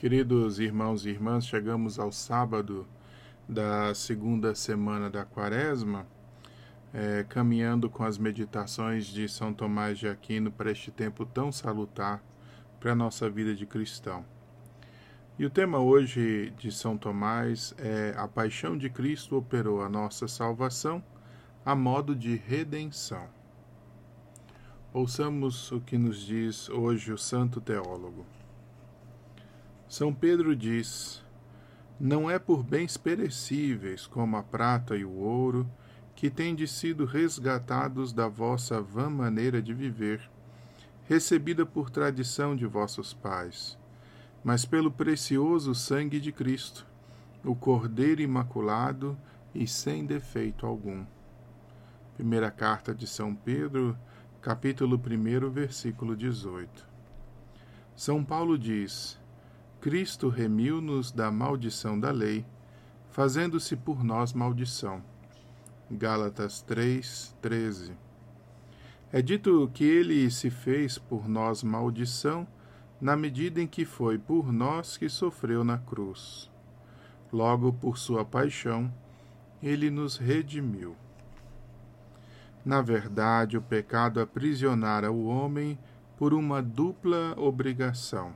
Queridos irmãos e irmãs, chegamos ao sábado da segunda semana da Quaresma, é, caminhando com as meditações de São Tomás de Aquino para este tempo tão salutar para a nossa vida de cristão. E o tema hoje de São Tomás é A Paixão de Cristo operou a nossa salvação a modo de redenção. Ouçamos o que nos diz hoje o Santo Teólogo. São Pedro diz: Não é por bens perecíveis, como a prata e o ouro, que tendes sido resgatados da vossa vã maneira de viver, recebida por tradição de vossos pais, mas pelo precioso sangue de Cristo, o Cordeiro Imaculado e sem defeito algum. Primeira carta de São Pedro, capítulo 1, versículo 18. São Paulo diz: Cristo remiu-nos da maldição da lei, fazendo-se por nós maldição. Gálatas 3, 13. É dito que ele se fez por nós maldição, na medida em que foi por nós que sofreu na cruz. Logo, por sua paixão, ele nos redimiu. Na verdade, o pecado aprisionara o homem por uma dupla obrigação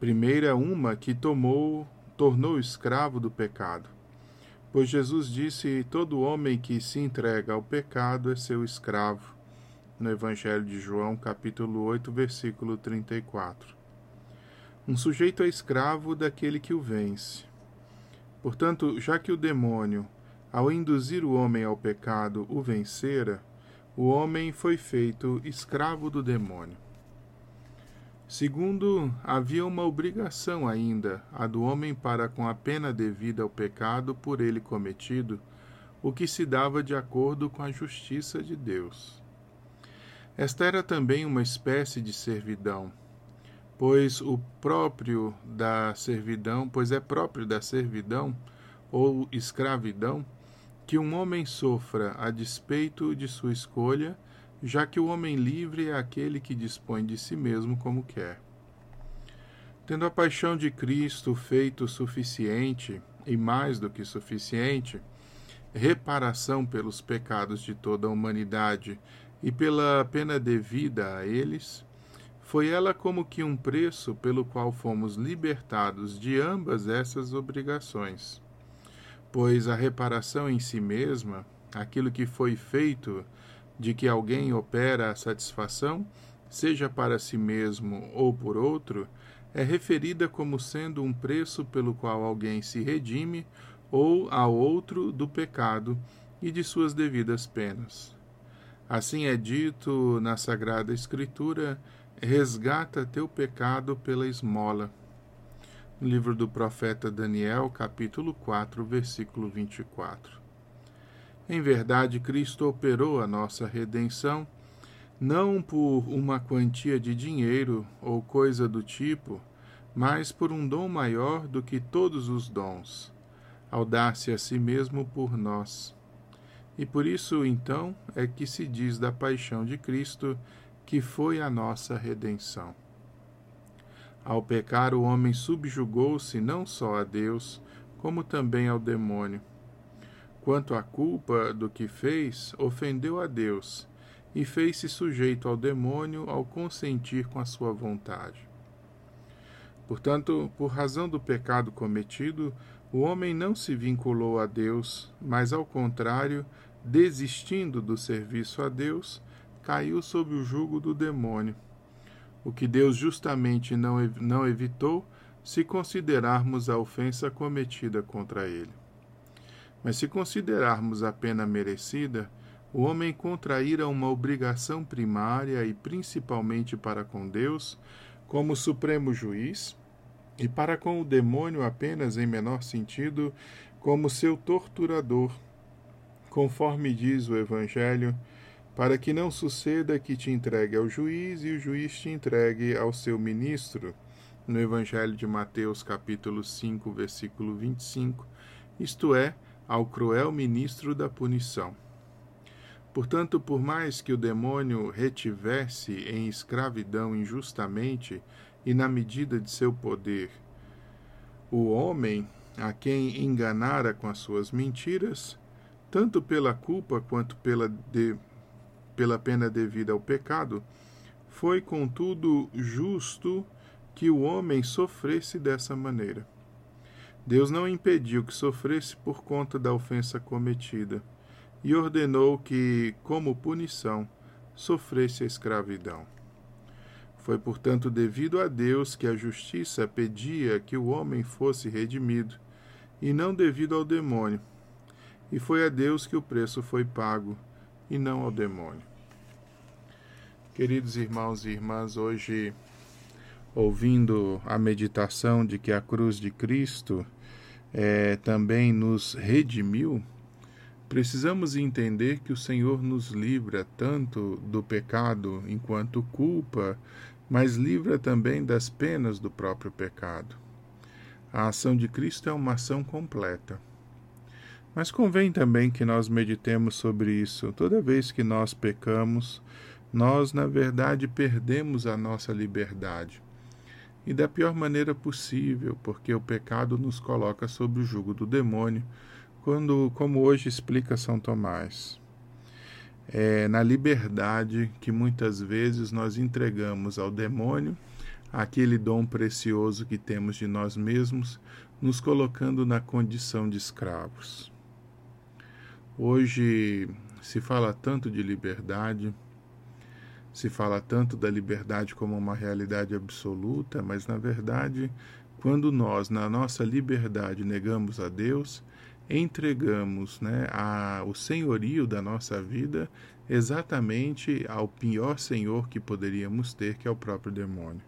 Primeira uma que tomou, tornou escravo do pecado. Pois Jesus disse: todo homem que se entrega ao pecado é seu escravo. No Evangelho de João, capítulo 8, versículo 34. Um sujeito é escravo daquele que o vence. Portanto, já que o demônio, ao induzir o homem ao pecado, o vencera, o homem foi feito escravo do demônio. Segundo, havia uma obrigação ainda, a do homem para com a pena devida ao pecado por ele cometido, o que se dava de acordo com a justiça de Deus. Esta era também uma espécie de servidão, pois o próprio da servidão, pois é próprio da servidão ou escravidão que um homem sofra a despeito de sua escolha já que o homem livre é aquele que dispõe de si mesmo como quer. Tendo a paixão de Cristo feito suficiente, e mais do que suficiente, reparação pelos pecados de toda a humanidade e pela pena devida a eles, foi ela como que um preço pelo qual fomos libertados de ambas essas obrigações. Pois a reparação em si mesma, aquilo que foi feito de que alguém opera a satisfação, seja para si mesmo ou por outro, é referida como sendo um preço pelo qual alguém se redime ou a outro do pecado e de suas devidas penas. Assim é dito na Sagrada Escritura: resgata teu pecado pela esmola. Livro do profeta Daniel, capítulo 4, versículo 24. Em verdade, Cristo operou a nossa redenção não por uma quantia de dinheiro ou coisa do tipo, mas por um dom maior do que todos os dons, ao dar-se a si mesmo por nós. E por isso, então, é que se diz da paixão de Cristo que foi a nossa redenção. Ao pecar, o homem subjugou-se não só a Deus, como também ao demônio Quanto à culpa do que fez, ofendeu a Deus e fez-se sujeito ao demônio ao consentir com a sua vontade. Portanto, por razão do pecado cometido, o homem não se vinculou a Deus, mas ao contrário, desistindo do serviço a Deus, caiu sob o jugo do demônio. O que Deus justamente não, não evitou, se considerarmos a ofensa cometida contra ele. Mas se considerarmos a pena merecida, o homem contraíra uma obrigação primária e principalmente para com Deus, como supremo juiz, e para com o demônio apenas em menor sentido, como seu torturador, conforme diz o Evangelho, para que não suceda que te entregue ao juiz e o juiz te entregue ao seu ministro. No Evangelho de Mateus, capítulo 5, versículo 25, isto é, ao cruel ministro da punição. Portanto, por mais que o demônio retivesse em escravidão injustamente e na medida de seu poder. O homem, a quem enganara com as suas mentiras, tanto pela culpa quanto pela, de, pela pena devida ao pecado, foi, contudo, justo que o homem sofresse dessa maneira. Deus não impediu que sofresse por conta da ofensa cometida, e ordenou que, como punição, sofresse a escravidão. Foi, portanto, devido a Deus que a justiça pedia que o homem fosse redimido, e não devido ao demônio. E foi a Deus que o preço foi pago, e não ao demônio. Queridos irmãos e irmãs, hoje, ouvindo a meditação de que a cruz de Cristo é, também nos redimiu, precisamos entender que o Senhor nos livra tanto do pecado enquanto culpa, mas livra também das penas do próprio pecado. A ação de Cristo é uma ação completa. Mas convém também que nós meditemos sobre isso. Toda vez que nós pecamos, nós, na verdade, perdemos a nossa liberdade. E da pior maneira possível, porque o pecado nos coloca sob o jugo do demônio, quando, como hoje explica São Tomás é, na liberdade que muitas vezes nós entregamos ao demônio, aquele dom precioso que temos de nós mesmos, nos colocando na condição de escravos. Hoje se fala tanto de liberdade, se fala tanto da liberdade como uma realidade absoluta, mas na verdade, quando nós, na nossa liberdade, negamos a Deus, entregamos né, a, o senhorio da nossa vida exatamente ao pior senhor que poderíamos ter, que é o próprio demônio.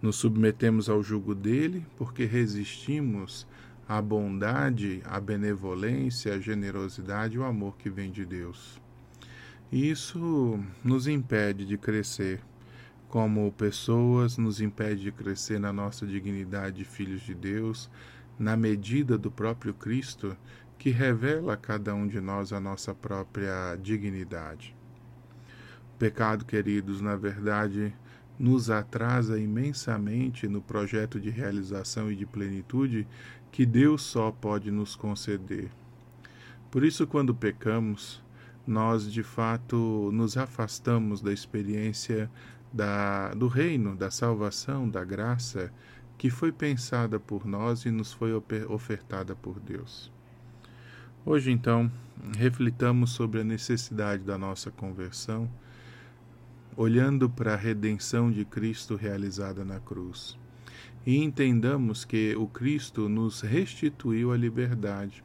Nos submetemos ao jugo dele porque resistimos à bondade, à benevolência, à generosidade e ao amor que vem de Deus. Isso nos impede de crescer como pessoas, nos impede de crescer na nossa dignidade de filhos de Deus, na medida do próprio Cristo, que revela a cada um de nós a nossa própria dignidade. O pecado, queridos, na verdade, nos atrasa imensamente no projeto de realização e de plenitude que Deus só pode nos conceder. Por isso, quando pecamos, nós de fato nos afastamos da experiência da, do reino, da salvação, da graça que foi pensada por nós e nos foi ofertada por Deus. Hoje, então, reflitamos sobre a necessidade da nossa conversão, olhando para a redenção de Cristo realizada na cruz. E entendamos que o Cristo nos restituiu a liberdade.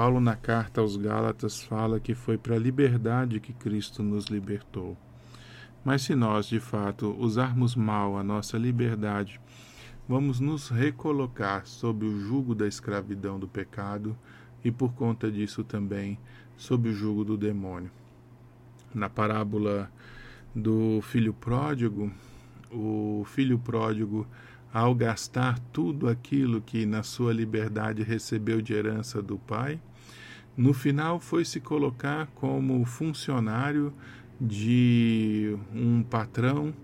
Paulo, na carta aos Gálatas, fala que foi para a liberdade que Cristo nos libertou. Mas se nós, de fato, usarmos mal a nossa liberdade vamos nos recolocar sob o jugo da escravidão do pecado e, por conta disso, também sob o jugo do demônio. Na parábola do filho pródigo, o filho pródigo, ao gastar tudo aquilo que na sua liberdade recebeu de herança do pai, no final foi se colocar como funcionário de um patrão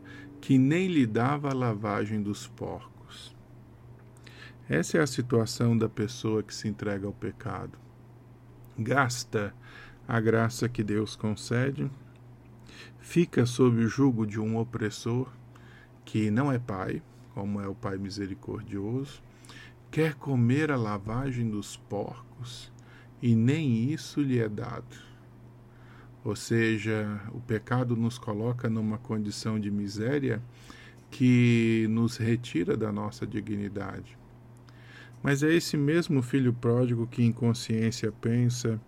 que nem lhe dava a lavagem dos porcos. Essa é a situação da pessoa que se entrega ao pecado. Gasta a graça que Deus concede, fica sob o jugo de um opressor que não é pai, como é o Pai misericordioso, quer comer a lavagem dos porcos e nem isso lhe é dado. Ou seja, o pecado nos coloca numa condição de miséria que nos retira da nossa dignidade. Mas é esse mesmo filho pródigo que em consciência pensa: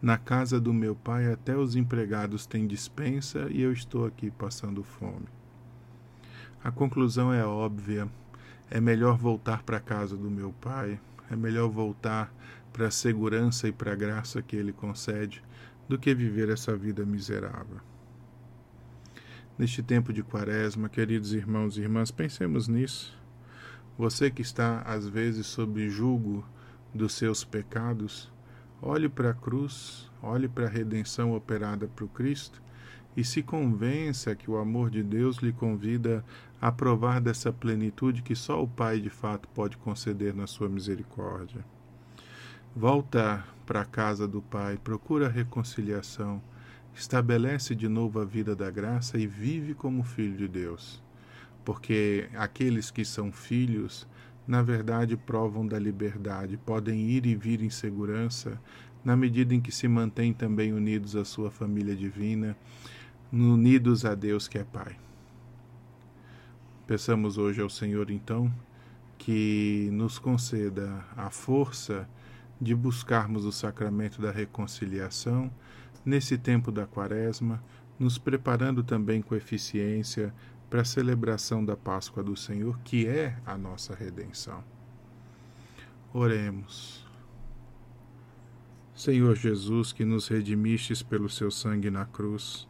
na casa do meu pai até os empregados têm dispensa e eu estou aqui passando fome. A conclusão é óbvia: é melhor voltar para a casa do meu pai, é melhor voltar para a segurança e para a graça que ele concede do que viver essa vida miserável. Neste tempo de quaresma, queridos irmãos e irmãs, pensemos nisso. Você que está às vezes sob julgo dos seus pecados, olhe para a cruz, olhe para a redenção operada por Cristo e se convença que o amor de Deus lhe convida a provar dessa plenitude que só o Pai de fato pode conceder na sua misericórdia. Volta para a casa do Pai, procura a reconciliação, estabelece de novo a vida da graça e vive como filho de Deus. Porque aqueles que são filhos, na verdade, provam da liberdade, podem ir e vir em segurança, na medida em que se mantêm também unidos à sua família divina, unidos a Deus que é Pai. Peçamos hoje ao Senhor, então, que nos conceda a força de buscarmos o sacramento da reconciliação nesse tempo da Quaresma, nos preparando também com eficiência para a celebração da Páscoa do Senhor, que é a nossa redenção. Oremos. Senhor Jesus, que nos redimistes pelo seu sangue na cruz,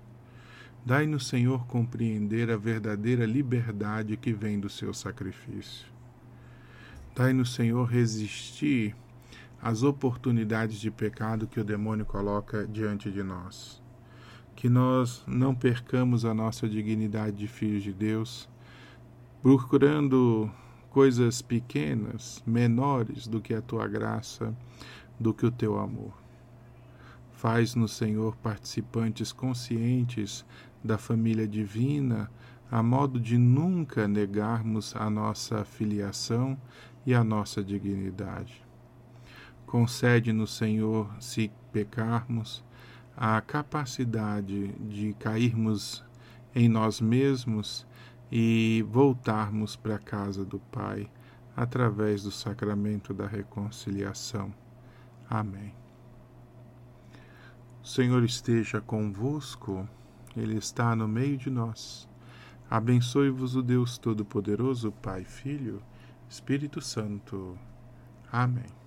dai-nos, Senhor, compreender a verdadeira liberdade que vem do seu sacrifício. Dai-nos, Senhor, resistir as oportunidades de pecado que o demônio coloca diante de nós. Que nós não percamos a nossa dignidade de filhos de Deus, procurando coisas pequenas, menores do que a tua graça, do que o teu amor. Faz-nos, Senhor, participantes conscientes da família divina, a modo de nunca negarmos a nossa filiação e a nossa dignidade. Concede-nos, Senhor, se pecarmos, a capacidade de cairmos em nós mesmos e voltarmos para a casa do Pai através do sacramento da reconciliação. Amém. O Senhor esteja convosco, Ele está no meio de nós. Abençoe-vos o Deus Todo-Poderoso, Pai, Filho, Espírito Santo. Amém.